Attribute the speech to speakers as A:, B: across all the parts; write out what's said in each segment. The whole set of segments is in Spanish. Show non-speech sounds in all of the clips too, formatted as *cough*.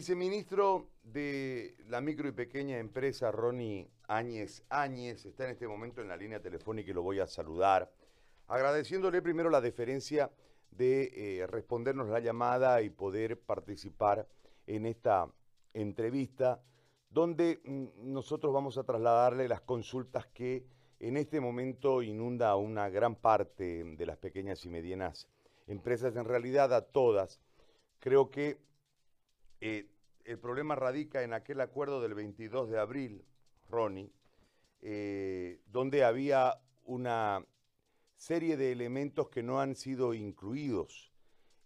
A: Viceministro de la micro y pequeña empresa, Ronnie Áñez Áñez, está en este momento en la línea telefónica y lo voy a saludar, agradeciéndole primero la deferencia de eh, respondernos la llamada y poder participar en esta entrevista, donde mm, nosotros vamos a trasladarle las consultas que en este momento inunda a una gran parte de las pequeñas y medianas empresas, en realidad a todas. Creo que eh, el problema radica en aquel acuerdo del 22 de abril, Ronnie, eh, donde había una serie de elementos que no han sido incluidos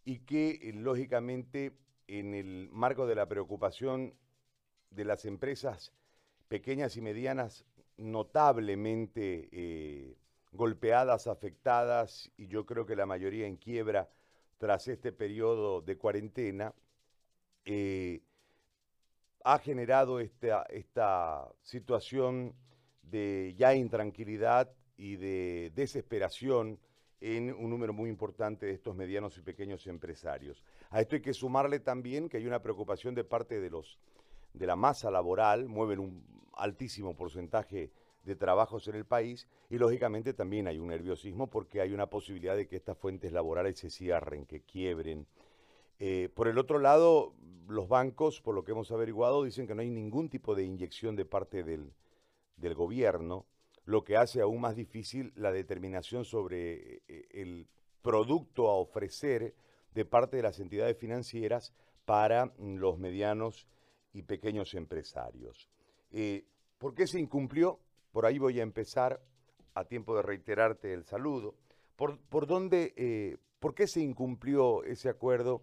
A: y que, eh, lógicamente, en el marco de la preocupación de las empresas pequeñas y medianas notablemente golpeadas, afectadas, y yo creo que la mayoría en quiebra tras este periodo de cuarentena, eh, ha generado esta, situación de ya intranquilidad y de desesperación en un número muy importante de estos medianos y pequeños empresarios. A esto hay que sumarle también que hay una preocupación de parte de los de la masa laboral, mueven un altísimo porcentaje de trabajos en el país y lógicamente también hay un nerviosismo porque hay una posibilidad de que estas fuentes laborales se cierren, que quiebren. Eh, por el otro lado, los bancos, por lo que hemos averiguado, dicen que no hay ningún tipo de inyección de parte del, gobierno, lo que hace aún más difícil la determinación sobre eh, el producto a ofrecer de parte de las entidades financieras para mm, los medianos y pequeños empresarios. Eh, ¿Por qué se incumplió? Por ahí voy a empezar, a tiempo de reiterarte el saludo. ¿Por, dónde, eh, por qué se incumplió ese acuerdo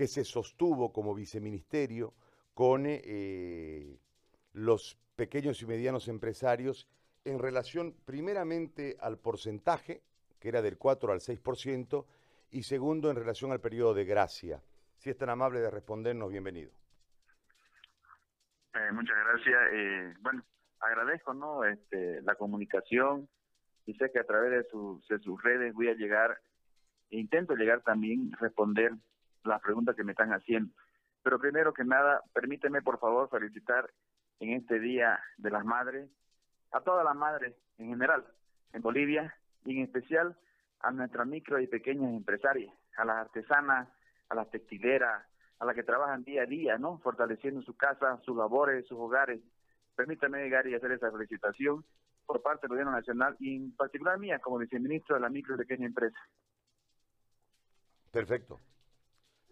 A: que se sostuvo como viceministerio con eh, los pequeños y medianos empresarios en relación primeramente al porcentaje, que era del 4 al 6%, y segundo en relación al periodo de gracia. Si es tan amable de respondernos, bienvenido.
B: Eh, muchas gracias. bueno, agradezco no este, la comunicación y sé que a través de, de sus redes voy a llegar, e intento llegar también responder las preguntas que me están haciendo. Pero primero que nada, permíteme por favor felicitar en este Día de las Madres a todas las madres en general en Bolivia y en especial a nuestras micro y pequeñas empresarias, a las artesanas, a las textileras, a las que trabajan día a día, ¿no? Fortaleciendo su casa, sus labores, sus hogares. Permítame llegar y hacer esa felicitación por parte del Gobierno Nacional y en particular mía como viceministro de la micro y pequeña empresa.
A: Perfecto.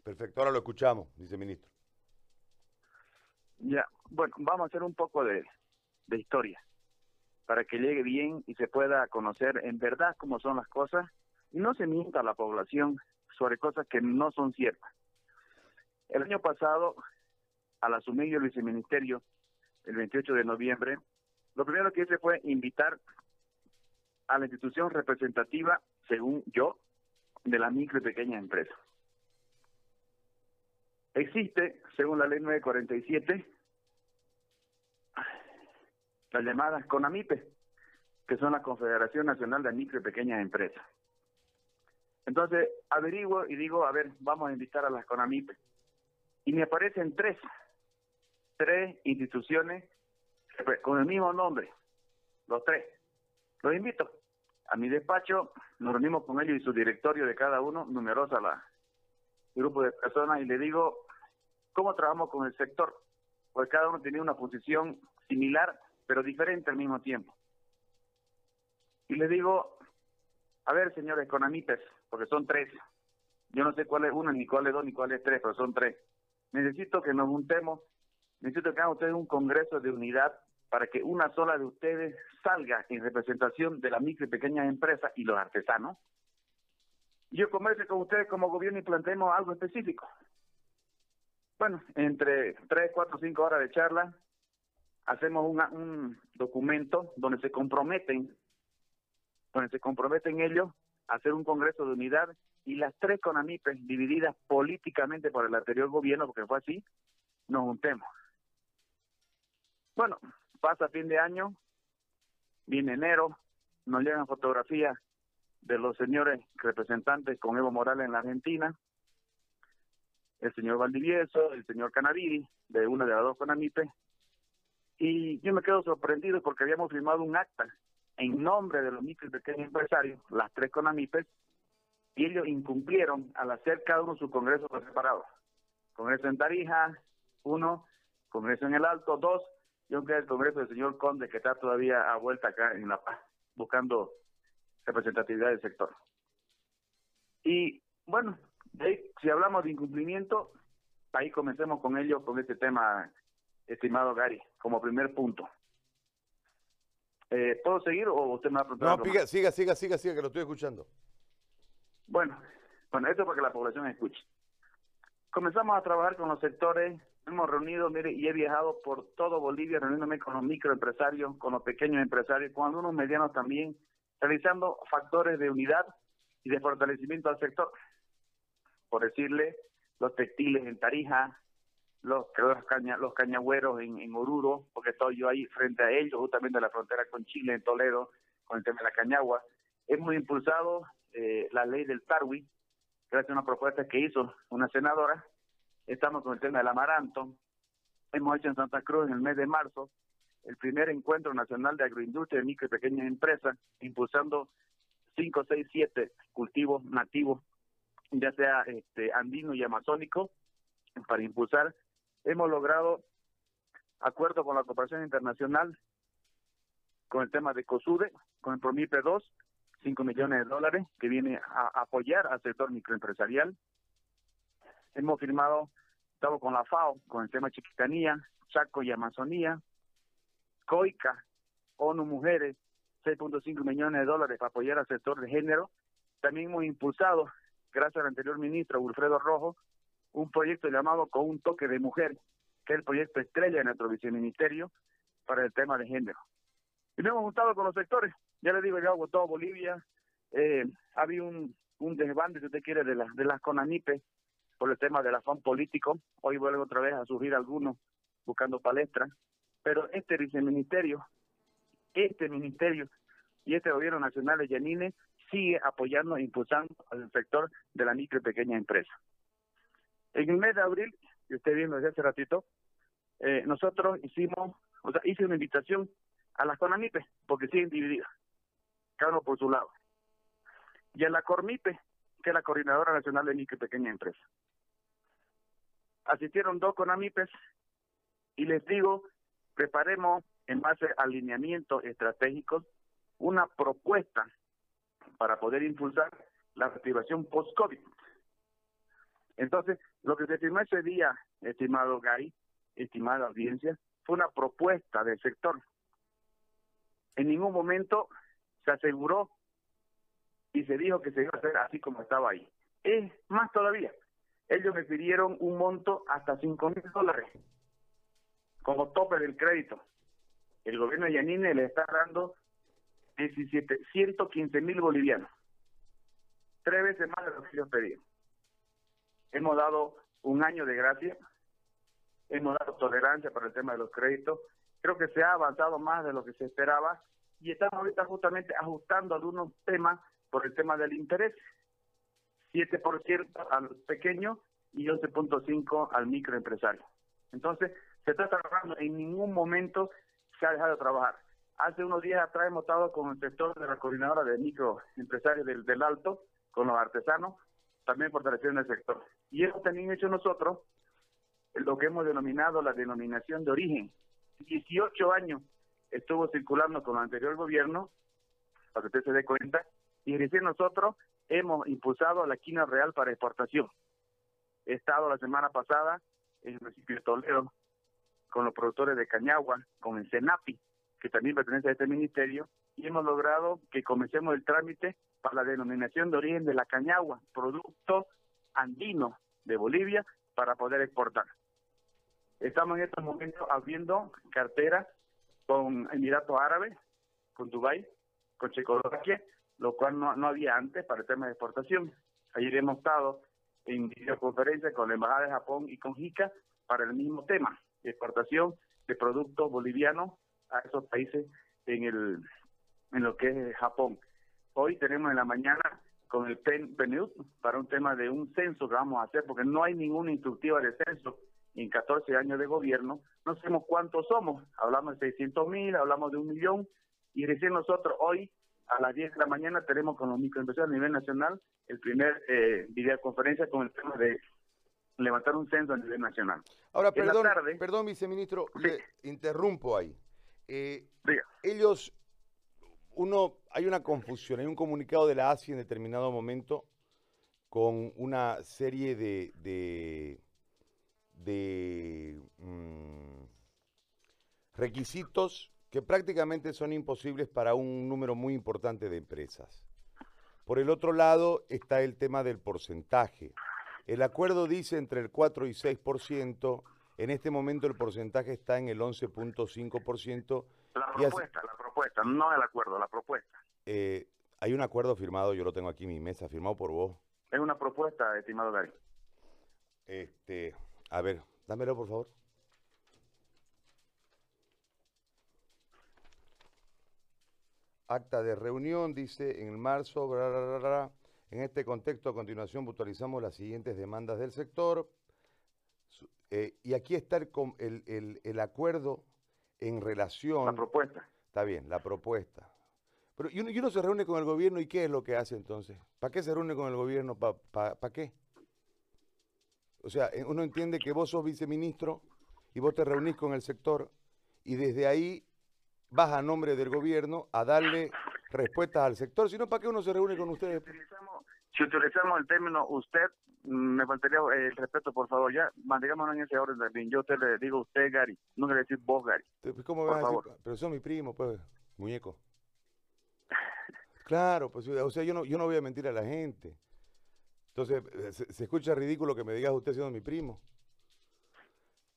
A: Perfecto, ahora lo escuchamos, viceministro.
B: Ya, bueno, vamos a hacer un poco de, historia para que llegue bien y se pueda conocer en verdad cómo son las cosas y no se mienta a la población sobre cosas que no son ciertas. El año pasado, al asumir el viceministerio, el 28 de noviembre, lo primero que hice fue invitar a la institución representativa, según yo, de la micro y pequeña empresa. Existe, según la ley 947, las llamadas CONAMIPE, que son la Confederación Nacional de Micro y Pequeñas Empresas. Entonces, averiguo y digo, a ver, vamos a invitar a las CONAMIPE. Y me aparecen tres, tres instituciones con el mismo nombre, los tres. Los invito a mi despacho, nos reunimos con ellos y su directorio de cada uno, numerosa la grupo de personas, y le digo, cómo trabajamos con el sector, porque cada uno tenía una posición similar, pero diferente al mismo tiempo. Y le digo, a ver, señores economistas, porque son tres, yo no sé cuál es uno, ni cuál es dos, ni cuál es tres, pero son tres. Necesito que nos juntemos, necesito que hagan ustedes un congreso de unidad para que una sola de ustedes salga en representación de la micro y pequeñas empresas y los artesanos. Yo converse con ustedes como gobierno y planteemos algo específico. Bueno, entre tres, cuatro, cinco horas de charla, hacemos un documento donde se comprometen, donde se comprometen ellos a hacer un congreso de unidad y las tres CONAMIPES divididas políticamente por el anterior gobierno, porque fue así, nos juntemos. Bueno, pasa fin de año, viene enero, nos llegan fotografías de los señores representantes con Evo Morales en la Argentina, el señor Valdivieso, el señor Canadí, de una de las dos CONAMIPE, y yo me quedo sorprendido porque habíamos firmado un acta en nombre de los micro y pequeños empresarios, las tres CONAMIPES, y ellos incumplieron al hacer cada uno su congreso por separado. Congreso en Tarija, uno, Congreso en el Alto, dos, y aunque el Congreso del señor Conde, que está todavía a vuelta acá en La Paz, buscando representatividad del sector. Y bueno, si hablamos de incumplimiento, ahí comencemos con ello, con este tema, estimado Gary, como primer punto. Eh, ¿Puedo seguir o usted me va a
A: preguntar? No, siga, siga, siga, siga, que lo estoy escuchando.
B: Bueno, bueno, esto es para que la población escuche. Comenzamos a trabajar con los sectores, hemos reunido, mire, y he viajado por todo Bolivia reuniéndome con los microempresarios, con los pequeños empresarios, con algunos medianos también, realizando factores de unidad y de fortalecimiento al sector. Por decirle, los textiles en Tarija, los, los, caña, los cañagüeros en, en Oruro, porque estoy yo ahí frente a ellos, justamente en la frontera con Chile, en Toledo, con el tema de la cañagua. Hemos impulsado eh, la ley del Tarwi, gracias a una propuesta que hizo una senadora. Estamos con el tema del amaranto. Hemos hecho en Santa Cruz en el mes de marzo el primer encuentro nacional de agroindustria de micro y pequeñas empresas, impulsando 5, 6, 7 cultivos nativos, ya sea este, andino y amazónico, para impulsar. Hemos logrado acuerdo con la cooperación internacional con el tema de COSUDE, con el PROMIPE 2, 5 millones de dólares que viene a apoyar al sector microempresarial. Hemos firmado, estamos con la FAO, con el tema Chiquitanía, Chaco y Amazonía, COICA, ONU Mujeres, 6.5 millones de dólares para apoyar al sector de género. También hemos impulsado, gracias al anterior ministro Wilfredo Rojo, un proyecto llamado Con un toque de mujer, que es el proyecto estrella de nuestro viceministerio para el tema de género. Y nos hemos juntado con los sectores, ya le digo, yo hago todo Bolivia, eh, había un, un desbande, si usted quiere, de, las de las CONANIPE por el tema del afán político. Hoy vuelve otra vez a surgir algunos buscando palestras. Pero este viceministerio, este ministerio y este gobierno nacional de Yanine sigue apoyando e impulsando al sector de la micro y pequeña empresa. En el mes de abril, y usted viendo desde hace ratito, eh, nosotros hicimos, o sea, hice una invitación a las CONAMIPE, porque siguen divididas cada uno por su lado. Y a la CORMIPE, que es la Coordinadora Nacional de Micro y Pequeña Empresa. Asistieron dos CONAMIPES y les digo, preparemos en base a alineamientos estratégicos una propuesta para poder impulsar la activación post-COVID. Entonces, lo que se firmó ese día, estimado Gary, estimada audiencia, fue una propuesta del sector. En ningún momento se aseguró y se dijo que se iba a hacer así como estaba ahí. Es más todavía, ellos me pidieron un monto hasta 5 mil dólares como tope del crédito. El gobierno de Yanine le está dando 17, 115 mil bolivianos, tres veces más de lo que ellos pedían. Hemos dado un año de gracia, hemos dado tolerancia para el tema de los créditos. Creo que se ha avanzado más de lo que se esperaba y estamos ahorita justamente ajustando algunos temas por el tema del interés. 7% al pequeño y 11.5 al microempresario. Entonces, se está trabajando, en ningún momento se ha dejado de trabajar. Hace unos días atrás hemos estado con el sector de la coordinadora de microempresarios del, del Alto, con los artesanos, también fortaleciendo el sector. Y eso también hecho nosotros lo que hemos denominado la denominación de origen. 18 años estuvo circulando con el anterior gobierno, para que usted se dé cuenta, y recién nosotros hemos impulsado la quina real para exportación. He estado la semana pasada en el municipio de Toledo con los productores de Cañagua, con el CENAPI, que también pertenece a este ministerio, y hemos logrado que comencemos el trámite para la denominación de origen de la cañagua, producto andino de Bolivia, para poder exportar. Estamos en estos momentos abriendo carteras con Emiratos Árabes, con Dubái, con Checoslovaquia, lo cual no, no había antes para el tema de exportación. Ayer hemos estado en videoconferencia con la Embajada de Japón y con JICA para el mismo tema, exportación de productos bolivianos a esos países en el en lo que es Japón. Hoy tenemos en la mañana con el PNUD para un tema de un censo que vamos a hacer, porque no hay ninguna instructiva de censo en 14 años de gobierno. No sabemos cuántos somos. Hablamos de 600 mil, hablamos de un millón, y recién nosotros hoy a las 10 de la mañana tenemos con los microempresarios a nivel nacional el primer eh, videoconferencia con el tema de levantar un censo a nivel nacional.
A: Ahora, perdón, perdón, viceministro, le interrumpo ahí. Eh, ellos, uno, hay una confusión, hay un comunicado de la ASI en determinado momento con una serie de, de, de mm, requisitos que prácticamente son imposibles para un número muy importante de empresas. Por el otro lado está el tema del porcentaje. El acuerdo dice entre el 4 y 6%, en este momento el porcentaje está en el 11.5%.
B: La propuesta, la propuesta, no el acuerdo, la propuesta.
A: Eh, hay un acuerdo firmado, yo lo tengo aquí en mi mesa, firmado por vos.
B: Es una propuesta, estimado Gary.
A: Este, a ver, dámelo por favor. Acta de reunión, dice en marzo, en este contexto a continuación puntualizamos las siguientes demandas del sector. Eh, y aquí está el, el, acuerdo en relación...
B: La propuesta.
A: Está bien, la propuesta. Pero y uno, se reúne con el gobierno y ¿qué es lo que hace entonces? ¿Para qué se reúne con el gobierno? ¿Para qué? O sea, eh, uno entiende que vos sos viceministro y vos te reunís con el sector y desde ahí vas a nombre del gobierno a darle respuestas al sector, sino para qué uno se reúne con ustedes.
B: Si utilizamos, el término usted, me faltaría el respeto, por favor, ya, mantengámonos en ese orden también. Yo te le digo usted, Gary, no le decir vos, Gary.
A: ¿Cómo vas a decir? Pero son mi primo, pues, muñeco. Claro, pues, o sea, yo no, yo no voy a mentir a la gente. Entonces, eh, se, se escucha ridículo que me digas usted siendo mi primo.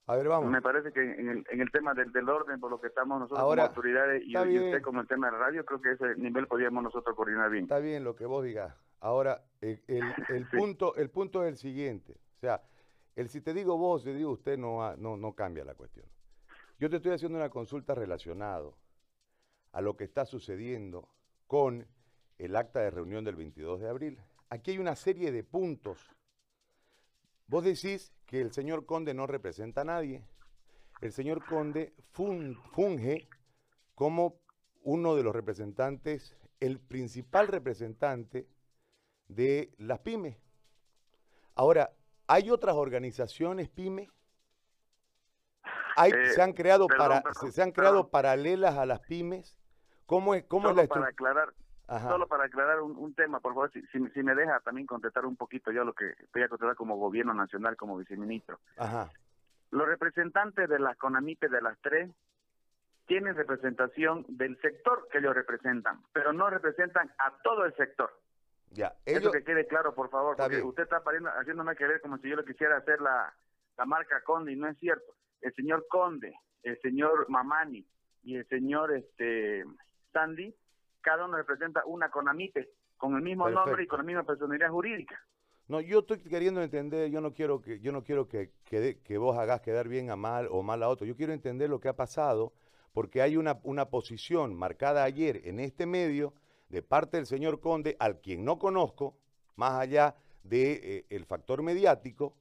A: A ver, vamos.
B: Me parece que en el, en el tema del, del, orden, por lo que estamos nosotros como autoridades y, usted como el tema de la radio, creo que ese nivel podríamos nosotros coordinar bien.
A: Está bien lo que vos digas. Ahora, el, el, punto, el punto es el siguiente. O sea, el si te digo vos, te digo usted, no, no, no cambia la cuestión. Yo te estoy haciendo una consulta relacionado a lo que está sucediendo con el acta de reunión del 22 de abril. Aquí hay una serie de puntos. Vos decís que el señor Conde no representa a nadie. El señor Conde funge como uno de los representantes, el principal representante de las pymes. Ahora, ¿hay otras organizaciones pymes? Hay, se han creado, para, se, han creado paralelas a las pymes. ¿Cómo es, cómo es la
B: para aclarar, Solo para aclarar un, tema, por favor, si, si, me deja también contestar un poquito yo lo que voy a contestar como gobierno nacional, como viceministro. Ajá. Los representantes de las CONAMIPE de las tres tienen representación del sector que ellos representan, pero no representan a todo el sector. Ya, Eso que quede claro, por favor, porque usted está haciéndome querer como si yo le quisiera hacer la, la marca Conde y no es cierto. El señor Conde, el señor Mamani y el señor este Sandy cada uno representa una CONAMIPE, con el mismo nombre y con la misma personalidad jurídica.
A: No, yo estoy queriendo entender, yo no quiero que, yo no quiero que, que, vos hagas quedar bien a mal o mal a otro. Yo quiero entender lo que ha pasado, porque hay una, una posición marcada ayer en este medio de parte del señor Conde, al quien no conozco, más allá del de, eh, factor mediático,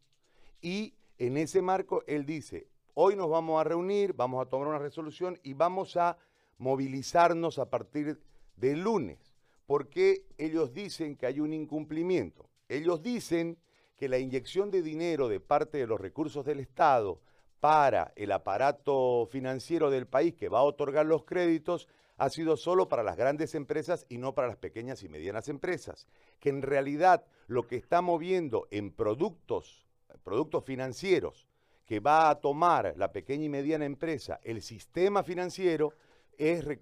A: y en ese marco él dice, hoy nos vamos a reunir, vamos a tomar una resolución y vamos a movilizarnos a partir del lunes. porque ellos dicen que hay un incumplimiento? Ellos dicen que la inyección de dinero de parte de los recursos del Estado para el aparato financiero del país que va a otorgar los créditos ha sido solo para las grandes empresas y no para las pequeñas y medianas empresas. Que en realidad lo que está moviendo en productos, productos financieros que va a tomar la pequeña y mediana empresa, el sistema financiero,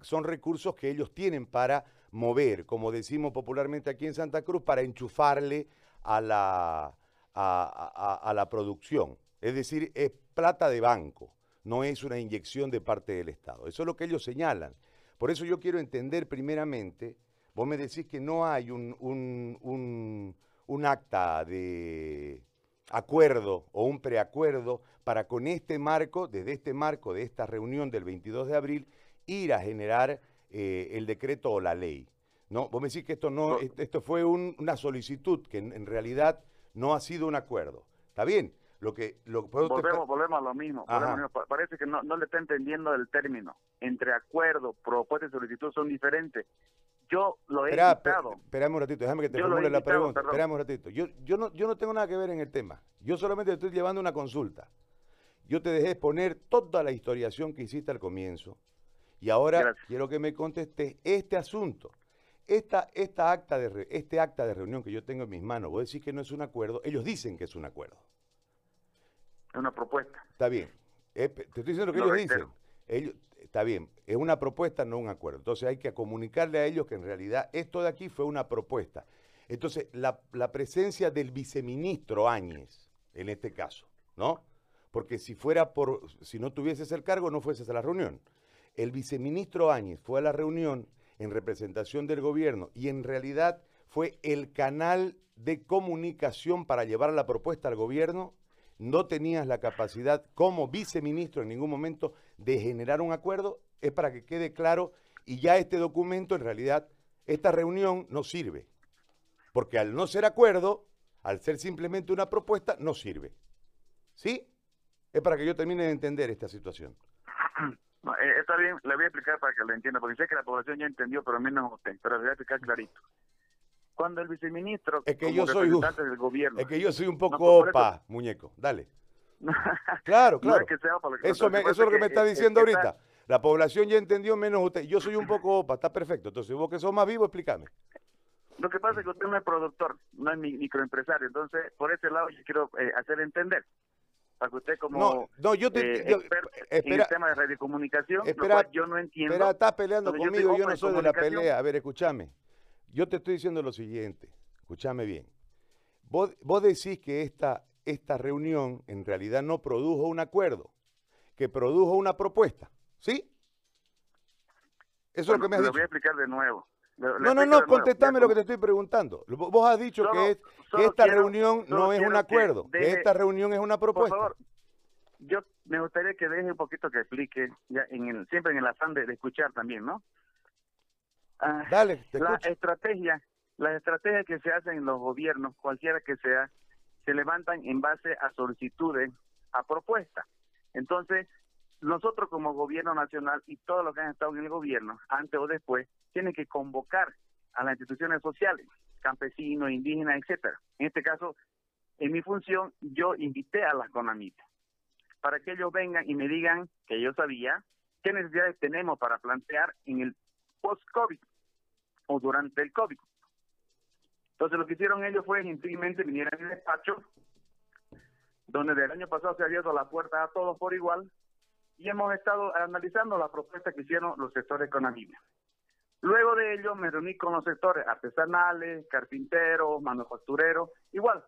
A: son recursos que ellos tienen para mover, como decimos popularmente aquí en Santa Cruz, para enchufarle a la, a, la producción. Es decir, es plata de banco, no es una inyección de parte del Estado. Eso es lo que ellos señalan. Por eso yo quiero entender primeramente, vos me decís que no hay un, un, un acta de acuerdo o un preacuerdo para con este marco, desde este marco de esta reunión del 22 de abril, ir a generar eh, el decreto o la ley. No, vos me decís que esto no, esto fue una solicitud que en, realidad no ha sido un acuerdo. Está bien. Lo que, lo,
B: volvemos, volvemos a lo mismo. Parece que no, no le está entendiendo el término. Entre acuerdo, propuesta y solicitud son diferentes. Yo lo he Espera,
A: Esperame un ratito, déjame que te formule la pregunta. Esperame un ratito. Yo, yo, no, yo no tengo nada que ver en el tema. Yo solamente estoy llevando una consulta. Yo te dejé exponer toda la historiación que hiciste al comienzo. Y ahora quiero que me contestes este asunto. Esta, esta acta de, este acta de reunión que yo tengo en mis manos, vos decís que no es un acuerdo, ellos dicen que es un acuerdo.
B: Es una propuesta.
A: Está bien. te estoy diciendo lo que ellos dicen. Ellos, está bien, es una propuesta, no un acuerdo. Entonces hay que comunicarle a ellos que en realidad esto de aquí fue una propuesta. Entonces, la, la presencia del viceministro Áñez, en este caso, ¿no? Porque si fuera por, si no tuvieses el cargo, no fueses a la reunión. El viceministro Áñez fue a la reunión en representación del gobierno y en realidad fue el canal de comunicación para llevar la propuesta al gobierno no tenías la capacidad como viceministro en ningún momento de generar un acuerdo, es para que quede claro y ya este documento en realidad, esta reunión no sirve. Porque al no ser acuerdo, al ser simplemente una propuesta, no sirve. ¿Sí? Es para que yo termine de entender esta situación. *clears throat*
B: Eh, está bien, le voy a explicar para que lo entienda, porque sé que la población ya entendió, pero a mí no me pero le voy a explicar clarito cuando el viceministro
A: es que yo soy un, del gobierno. es que yo soy un poco opa muñeco dale. *laughs* Claro claro. eso, eso es lo que me está diciendo ahorita. la población ya entendió menos usted. Yo soy un poco opa está perfecto. Entonces vos que sos más vivo explícame.
B: Lo que pasa es que usted no es productor no es microempresario. Entonces por ese lado yo quiero eh, hacer entender para que usted como
A: no, no yo te,
B: eh, experto en el tema de radiocomunicación espera, yo no entiendo.
A: espera estás peleando conmigo yo no soy de la pelea. A ver escúchame yo te estoy diciendo lo siguiente, escúchame bien. Vos, decís que esta, esta reunión en realidad no produjo un acuerdo, que produjo una propuesta, ¿sí?
B: Eso es lo que me has dicho. Lo voy a explicar de nuevo.
A: no, no, no, contestame lo que te estoy preguntando. Vos has dicho que, esta reunión no es un acuerdo, que, esta reunión es una propuesta. Por favor,
B: yo me gustaría que deje un poquito que explique, ya en el, siempre en el afán de escuchar también, ¿no?
A: Ah, Dale,
B: la estrategia, las estrategias que se hacen en los gobiernos, cualquiera que sea, se levantan en base a solicitudes, a propuestas. Entonces, nosotros como gobierno nacional y todos los que han estado en el gobierno, antes o después, tienen que convocar a las instituciones sociales, campesinos, indígenas, etcétera. En este caso, en mi función, yo invité a las CONAMIT para que ellos vengan y me digan que yo sabía qué necesidades tenemos para plantear en el post-COVID o durante el COVID. Entonces lo que hicieron ellos fue gentilmente vinieron en el despacho, donde del año pasado se ha abierto la puerta a todos por igual, y hemos estado analizando la propuesta que hicieron los sectores económicos. Luego de ello me reuní con los sectores artesanales, carpinteros, manufactureros, igual,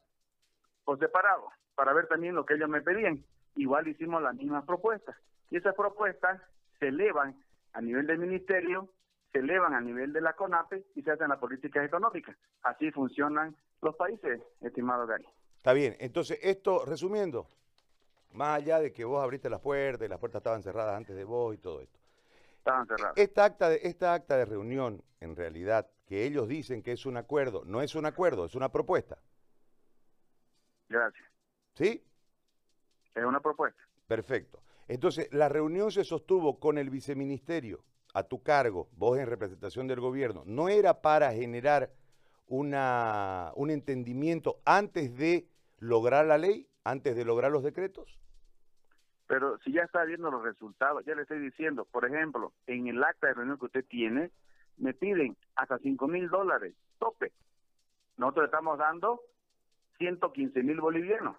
B: por separado, para ver también lo que ellos me pedían. Igual hicimos las mismas propuestas. Y esas propuestas se elevan a nivel del ministerio se elevan a nivel de la CONAPE y se hacen las políticas económicas. Así funcionan los países, estimado Gary.
A: Está bien, entonces esto, resumiendo, más allá de que vos abriste las puertas y las puertas estaban cerradas antes de vos y todo esto.
B: Estaban cerradas.
A: Esta acta de, esta acta de reunión, en realidad, que ellos dicen que es un acuerdo, no es un acuerdo, es una propuesta.
B: Gracias.
A: ¿Sí?
B: Es una propuesta.
A: Perfecto. Entonces, la reunión se sostuvo con el viceministerio a tu cargo, vos en representación del gobierno, no era para generar una, un entendimiento antes de lograr la ley, antes de lograr los decretos?
B: Pero si ya está viendo los resultados, ya le estoy diciendo, por ejemplo, en el acta de reunión que usted tiene, me piden hasta 5 mil dólares, tope. Nosotros estamos dando 115 mil bolivianos.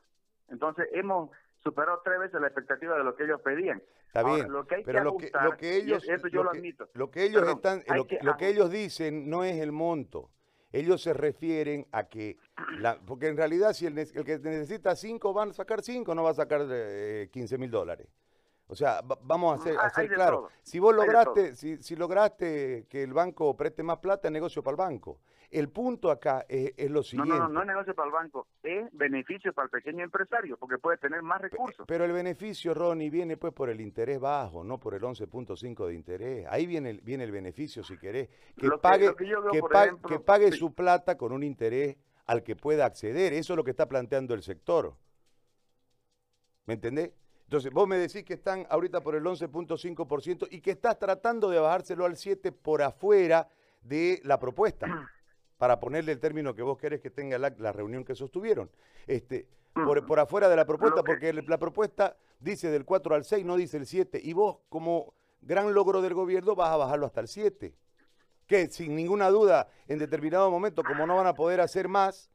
B: Entonces hemos superó tres veces la expectativa de lo que ellos pedían.
A: Está bien, pero lo, que, lo que ellos, yo lo, admito. Lo que ellos están, lo, que, ellos dicen no es el monto. Ellos se refieren a que, la, porque en realidad si el, el, que necesita cinco van a sacar cinco, no va a sacar eh, 15 mil dólares. O sea, vamos a hacer,
B: Ah,
A: hacer
B: hay de
A: claro.
B: todo,
A: Si vos lograste, si, si lograste que el banco preste más plata, es negocio para el banco. El punto acá es, es lo siguiente.
B: no, no, no es negocio para el banco, es beneficio para el pequeño empresario, porque puede tener más recursos.
A: Pero el beneficio, Ronnie, viene pues por el interés bajo, no por el 11.5 de interés. Ahí viene el, viene el beneficio, si querés. Que pague,
B: lo que yo veo,
A: que
B: por
A: pa-
B: ejemplo,
A: que pague
B: sí.
A: su plata con un interés al que pueda acceder. Eso es lo que está planteando el sector. ¿Me entendés? Entonces, vos me decís que están ahorita por el 11.5% y que estás tratando de bajárselo al 7% por afuera de la propuesta, *clears throat* para ponerle el término que vos querés que tenga la, la reunión que sostuvieron. Este, por, por afuera de la propuesta, porque la propuesta dice del 4 al 6, no dice el 7, y vos, como gran logro del gobierno, vas a bajarlo hasta el 7. Que sin ninguna duda, en determinado momento, como no van a poder hacer más,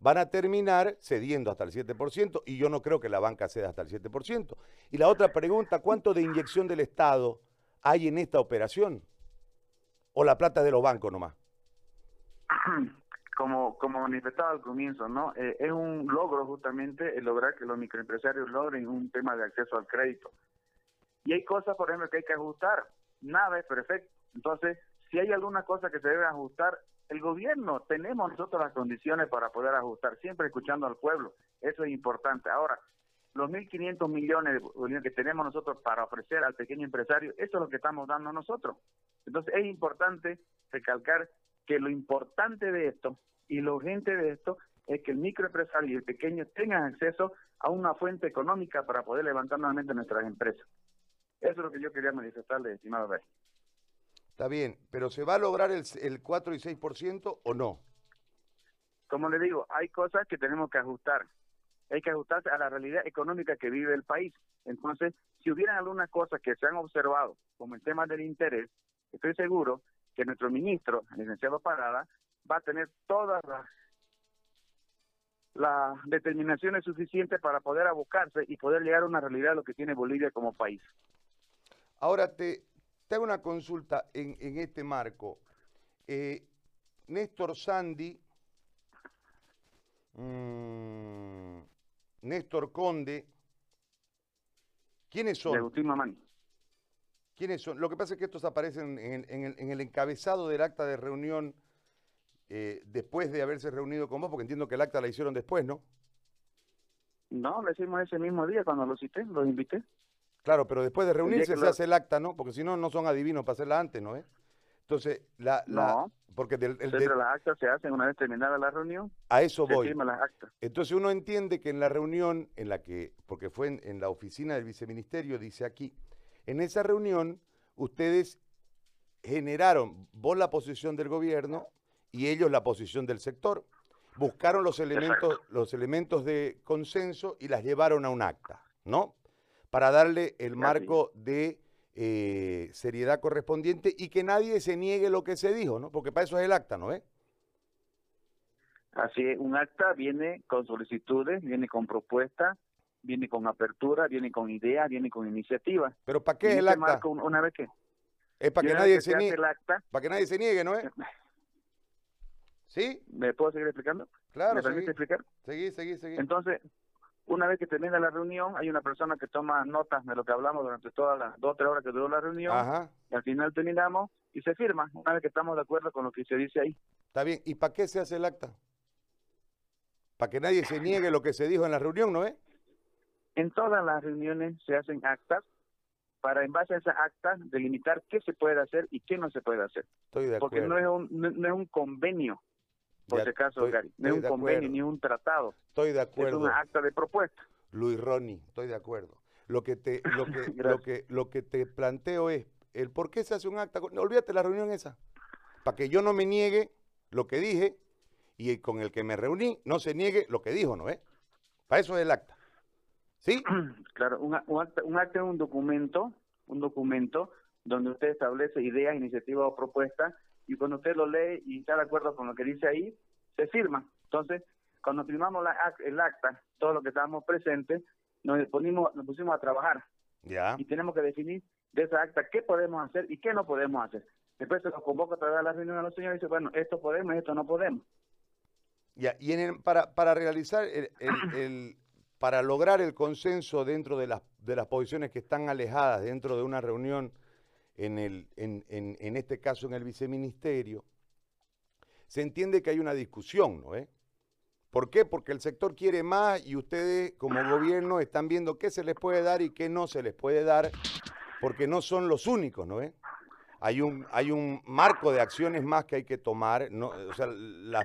A: van a terminar cediendo hasta el 7%, y yo no creo que la banca ceda hasta el 7%. Y la otra pregunta, ¿cuánto de inyección del Estado hay en esta operación? ¿O la plata de los bancos nomás?
B: como como manifestaba al comienzo, ¿no? Eh, es un logro justamente el lograr que los microempresarios logren un tema de acceso al crédito. Y hay cosas, por ejemplo, que hay que ajustar. Nada es perfecto. Entonces, si hay alguna cosa que se debe ajustar, el gobierno, tenemos nosotros las condiciones para poder ajustar, siempre escuchando al pueblo. Eso es importante. Ahora, los 1.500 millones que tenemos nosotros para ofrecer al pequeño empresario, eso es lo que estamos dando nosotros. Entonces, es importante recalcar que lo importante de esto y lo urgente de esto es que el microempresario y el pequeño tengan acceso a una fuente económica para poder levantar nuevamente nuestras empresas. Eso es lo que yo quería manifestarle, estimado Rey.
A: Está bien, pero ¿se va a lograr el, el 4 y 6% o no?
B: Como le digo, hay cosas que tenemos que ajustar. Hay que ajustarse a la realidad económica que vive el país. Entonces, si hubieran algunas cosas que se han observado, como el tema del interés, estoy seguro que nuestro ministro, el licenciado Parada, va a tener todas las las determinaciones suficientes para poder abocarse y poder llegar a una realidad de lo que tiene Bolivia como país.
A: Ahora te, te hago una consulta en, en este marco. Eh, Néstor Sandy, mm, Néstor Conde, ¿quiénes
B: De
A: son?
B: Agustín Mamani.
A: ¿Quiénes son? Lo que pasa es que estos aparecen en, en el, en el encabezado del acta de reunión eh, después de haberse reunido con vos, porque entiendo que el acta la hicieron después, ¿no?
B: No, lo hicimos ese mismo día cuando los cité, los invité.
A: Claro, pero después de reunirse se hace el acta, ¿no? Porque si no, no son adivinos para hacerla antes, ¿no? ¿Eh? Entonces, la, la-
B: No.
A: porque del, el de-
B: las actas se hacen una vez terminada la reunión,
A: a eso
B: se
A: voy.
B: firman las actas.
A: Entonces uno entiende que en la reunión en la que, porque fue en, en la oficina del viceministerio, dice aquí, en esa reunión ustedes generaron vos la posición del gobierno y ellos la posición del sector. Buscaron los elementos, los elementos de consenso y las llevaron a un acta, ¿no? Para darle el marco de eh, seriedad correspondiente y que nadie se niegue lo que se dijo, ¿no? Porque para eso es el acta, ¿no? ¿Eh?
B: Así es, un acta viene con solicitudes, viene con propuestas, viene con apertura, viene con ideas, viene con iniciativas.
A: Pero ¿para qué es el
B: ese
A: acta?
B: marco, una vez que,
A: Es para que nadie
B: que
A: se niegue.
B: el acta,
A: Para que nadie se niegue, ¿no es? *laughs* ¿Sí?
B: ¿me puedo seguir explicando?
A: Claro,
B: ¿Me permite
A: seguí,
B: explicar?
A: seguí, seguí, seguí.
B: Entonces, una vez que termina la reunión, hay una persona que toma notas de lo que hablamos durante todas las dos o tres horas que duró la reunión,
A: Ajá,
B: y al final terminamos y se firma, una vez que estamos de acuerdo con lo que se dice ahí.
A: está bien. ¿Y para qué se hace el acta? Para que nadie se niegue lo que se dijo en la reunión, ¿no es?
B: En todas las reuniones se hacen actas para, en base a esas actas, delimitar qué se puede hacer y qué no se puede hacer.
A: Estoy de
B: Porque
A: acuerdo.
B: no es un, no, no es un convenio, por
A: Ya
B: si acaso,
A: estoy-
B: Gary. No es un convenio ni un tratado.
A: Estoy de
B: Es
A: acuerdo.
B: una acta de propuesta.
A: Luis Ronnie, estoy de acuerdo. Lo que te, lo *laughs* que, lo que, lo que te planteo es el por qué se hace un acta. No, olvídate la reunión esa. Para que yo no me niegue lo que dije y con el que me reuní no se niegue lo que dijo, ¿no es? Para eso es el acta. ¿Sí? *clears throat*
B: Claro, un, un acta, un acta es un documento, un documento donde usted establece ideas, iniciativas o propuestas y cuando usted lo lee y está de acuerdo con lo que dice ahí, se firma. Entonces, cuando firmamos la, el acta, todos los que estábamos presentes, nos ponimos, nos pusimos a trabajar
A: Ya.
B: y tenemos que definir de esa acta qué podemos hacer y qué no podemos hacer. Después se nos convoca a través de la reunión a los señores y dice, bueno, esto podemos y esto no podemos.
A: Ya, y en el- para, para realizar el, el- *clears throat* el- para lograr el consenso dentro de las, de las posiciones que están alejadas dentro de una reunión, en, el, en, en, este caso en el viceministerio, se entiende que hay una discusión, ¿no? Eh? ¿Por qué? Porque el sector quiere más y ustedes como gobierno están viendo qué se les puede dar y qué no se les puede dar, porque no son los únicos, ¿no? Eh? Hay un, hay un marco de acciones más que hay que tomar. No, o sea, las,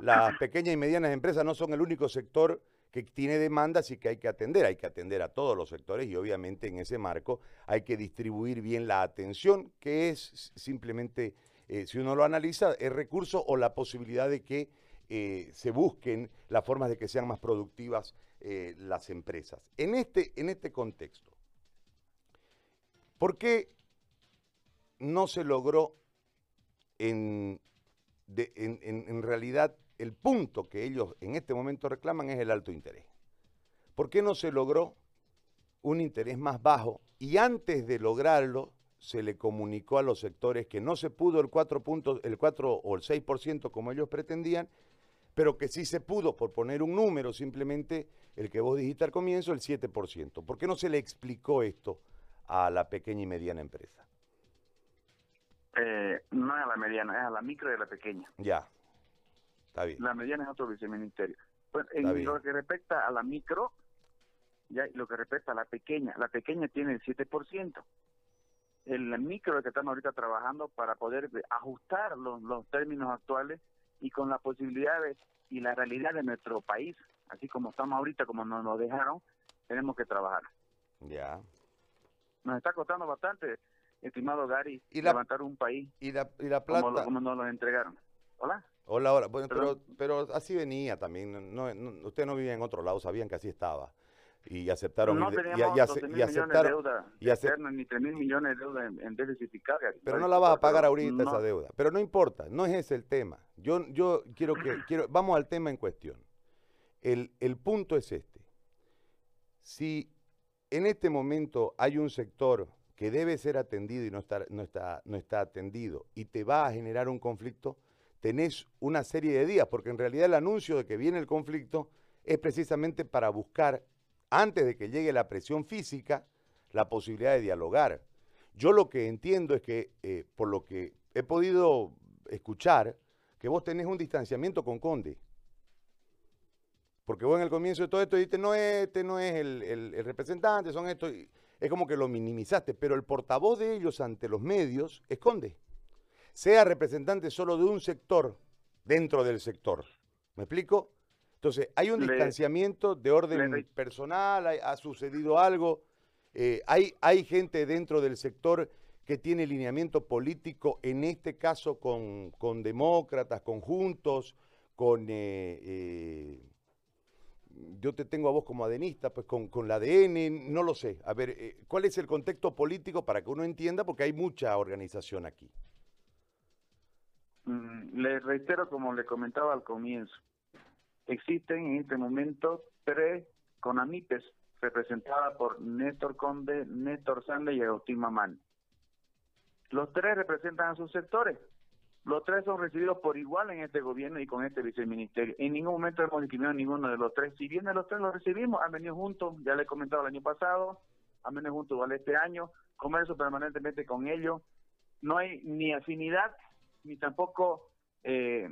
A: las pequeñas y medianas empresas no son el único sector que tiene demandas y que hay que atender. Hay que atender a todos los sectores y obviamente en ese marco hay que distribuir bien la atención, que es simplemente, eh, si uno lo analiza, el recurso o la posibilidad de que eh, se busquen las formas de que sean más productivas eh, las empresas. En este, en este contexto, ¿por qué no se logró en, en realidad el punto que ellos en este momento reclaman es el alto interés. ¿Por qué no se logró un interés más bajo y antes de lograrlo se le comunicó a los sectores que no se pudo el 4, puntos, el 4 o el 6% como ellos pretendían, pero que sí se pudo, por poner un número, simplemente el que vos dijiste al comienzo, el 7%. ¿Por qué no se le explicó esto a la pequeña y mediana empresa?
B: Eh, no es a la mediana, es a la micro y a la pequeña.
A: Ya,
B: la mediana es otro viceministerio. Bueno, en lo que respecta a la micro, ya lo que respecta a la pequeña, la pequeña tiene el 7%. El micro que estamos ahorita trabajando para poder ajustar los, los términos actuales y con la posibilidad y la realidad de nuestro país, así como estamos ahorita, como nos lo dejaron, tenemos que trabajar.
A: Ya.
B: Nos está costando bastante, estimado Gary, levantar un país.
A: Y la, y la plata.
B: como nos lo entregaron. Hola.
A: Hola, hola. Bueno, pero, pero así venía también. No, no, usted no vivía en otro lado, sabían que así estaba. Y aceptaron.
B: No teníamos y, y, aceptaron, de deuda ni 3 mil millones de deuda en, déficit fiscal.
A: Pero no la vas a pagar ahorita esa deuda. Pero no importa, no es ese el tema. Yo, yo quiero que. *clears throat* quiero Vamos al tema en cuestión. El, el punto es este. Si en este momento hay un sector que debe ser atendido y no está, no está, no está atendido y te va a generar un conflicto, tenés una serie de días, porque en realidad el anuncio de que viene el conflicto es precisamente para buscar, antes de que llegue la presión física, la posibilidad de dialogar. Yo lo que entiendo es que, eh, por lo que he podido escuchar, que vos tenés un distanciamiento con Conde. Porque vos en el comienzo de todo esto dijiste, no, este no es el, el representante, son estos. Es como que lo minimizaste, pero el portavoz de ellos ante los medios es Conde sea representante solo de un sector dentro del sector. ¿Me explico? Entonces, hay un distanciamiento de orden personal, ha sucedido algo, eh, hay, hay gente dentro del sector que tiene lineamiento político, en este caso con, con demócratas, con juntos, con... Eh, eh, yo te tengo a vos como adenista, pues con, con la ADN, no lo sé. A ver, ¿cuál es el contexto político para que uno entienda? Porque hay mucha organización aquí.
B: Mm, le reitero, como le comentaba al comienzo, existen en este momento tres CONAMIPES representadas por Néstor Conde, Néstor Sande y Agustín Mamán. Los tres representan a sus sectores. Los tres son recibidos por igual en este gobierno y con este viceministerio. En ningún momento hemos discriminado a ninguno de los tres. Si bien de los tres los recibimos, han venido juntos, ya le he comentado el año pasado, han venido juntos ¿vale? este año, comercio permanentemente con ellos. No hay ni afinidad ni tampoco eh,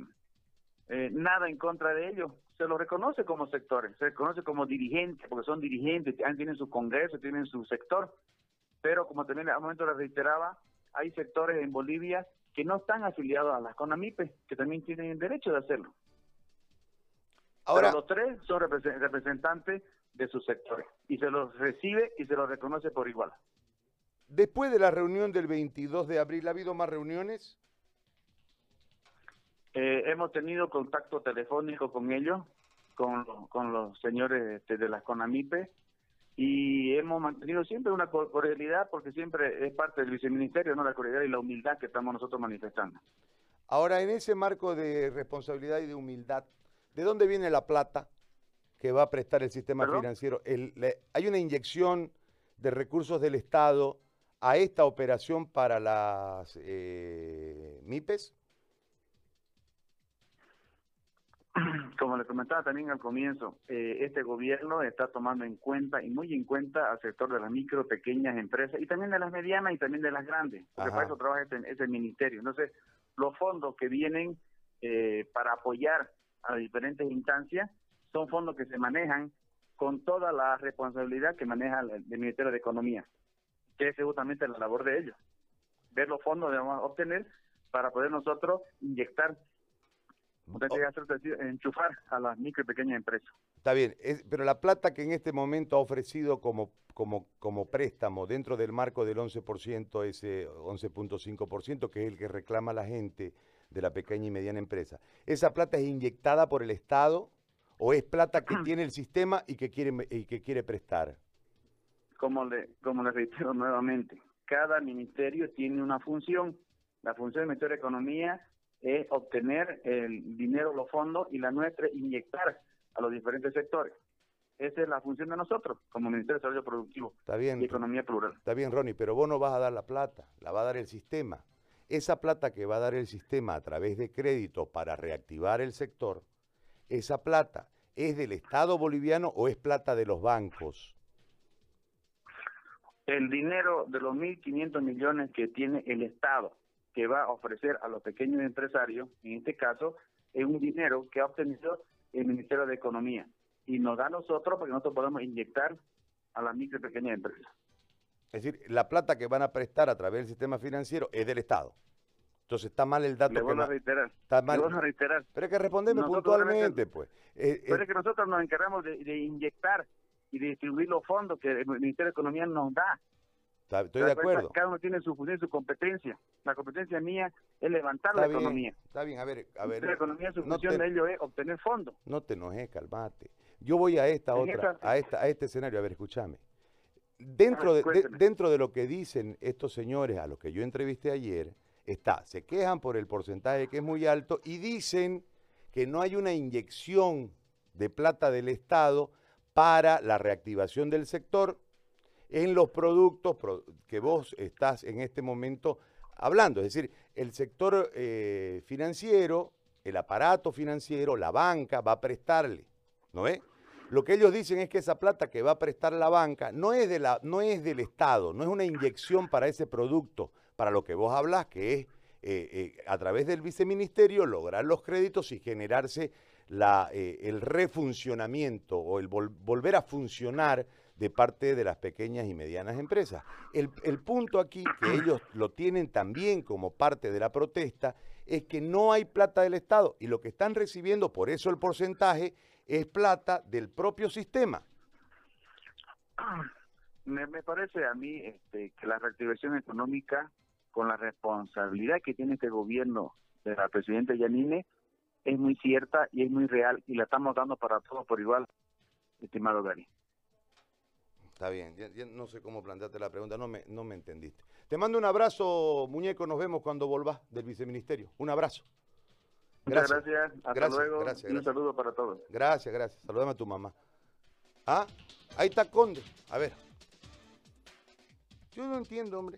B: eh, nada en contra de ellos. Se los reconoce como sectores, se reconoce como dirigentes, porque son dirigentes, tienen su congreso, tienen su sector, pero como también al momento le reiteraba, hay sectores en Bolivia que no están afiliados a las CONAMIPE, que también tienen el derecho de hacerlo. Ahora, los tres son representantes de sus sectores y se los recibe y se los reconoce por igual.
A: Después de la reunión del 22 de abril, ¿ha habido más reuniones?
B: Eh, hemos tenido contacto telefónico con ellos, con, con los señores este, de las CONAMIPE, y hemos mantenido siempre una cordialidad porque siempre es parte del viceministerio, ¿no? La cordialidad y la humildad que estamos nosotros manifestando.
A: Ahora, en ese marco de responsabilidad y de humildad, ¿de dónde viene la plata que va a prestar el sistema financiero? ¿Hay una inyección de recursos del Estado a esta operación para las eh, MIPES?
B: Como le comentaba también al comienzo, eh, este gobierno está tomando en cuenta y muy en cuenta al sector de las micro, pequeñas empresas y también de las medianas y también de las grandes, porque para eso trabaja este, ese ministerio. Entonces, los fondos que vienen eh, para apoyar a diferentes instancias son fondos que se manejan con toda la responsabilidad que maneja el, Ministerio de Economía, que es justamente la labor de ellos, ver los fondos que vamos a obtener para poder nosotros inyectar enchufar a las micro y pequeñas empresas.
A: Está bien, pero la plata que en este momento ha ofrecido como, como, como préstamo dentro del marco del 11%, ese 11.5%, que es el que reclama la gente de la pequeña y mediana empresa, ¿esa plata es inyectada por el Estado o es plata que *clears throat* tiene el sistema y que quiere, y que quiere prestar?
B: Como le, como le reitero nuevamente, cada ministerio tiene una función. La función del Ministerio de Economía es obtener el dinero, los fondos y la nuestra inyectar a los diferentes sectores. Esa es la función de nosotros como Ministerio de Desarrollo Productivo
A: está bien,
B: y Economía Plural.
A: Está bien, Ronnie, pero vos no vas a dar la plata, la va a dar el sistema. Esa plata que va a dar el sistema a través de crédito para reactivar el sector, esa plata es del Estado boliviano o es plata de los bancos?
B: El dinero de los 1.500 millones que tiene el Estado que va a ofrecer a los pequeños empresarios, en este caso, es un dinero que ha obtenido el Ministerio de Economía y nos da a nosotros porque nosotros podemos inyectar a las micro y pequeñas empresas.
A: Es decir, la plata que van a prestar a través del sistema financiero es del Estado. Entonces está mal el dato.
B: Le
A: voy
B: a reiterar.
A: Está mal.
B: Le voy a reiterar.
A: Pero es que respondeme puntualmente, pues.
B: Eh, pero eh, es que nosotros nos encargamos de, de, inyectar y de distribuir los fondos que el Ministerio de Economía nos da
A: estoy de acuerdo.
B: Cada uno tiene su función, su competencia. La competencia mía es levantar la economía.
A: Está bien, a ver, a ver.
B: La economía, su función de ello es obtener fondos.
A: No te enojes, calmate. Yo voy a esta otra, a esta, a este escenario, a ver, escúchame. Dentro ah, de, dentro de lo que dicen estos señores a los que yo entrevisté ayer, está, se quejan por el porcentaje que es muy alto y dicen que no hay una inyección de plata del Estado para la reactivación del sector en los productos que vos estás en este momento hablando. Es decir, el sector eh, financiero, el aparato financiero, la banca va a prestarle, ¿no es? Lo que ellos dicen es que esa plata que va a prestar la banca no es, de la, no es del Estado, no es una inyección para ese producto, para lo que vos hablas, que es eh, eh, a través del viceministerio lograr los créditos y generarse la, el refuncionamiento o el volver a funcionar de parte de las pequeñas y medianas empresas. El, punto aquí, que *clears throat* ellos lo tienen también como parte de la protesta, es que no hay plata del Estado y lo que están recibiendo, por eso el porcentaje, es plata del propio sistema. *clears throat*
B: Me, parece a mí este, que la reactivación económica, con la responsabilidad que tiene este gobierno de la presidenta Yanine, es muy cierta y es muy real y la estamos dando para todos por igual, estimado Gary.
A: Está bien, no sé cómo planteaste la pregunta, no me, no me entendiste. Te mando un abrazo, muñeco, nos vemos cuando volvás del viceministerio. Un abrazo.
B: Gracias. gracias, hasta luego y un saludo para todos.
A: Gracias, gracias. Saludame a tu mamá. Ah, ahí está Conde. A ver. Yo no entiendo, hombre.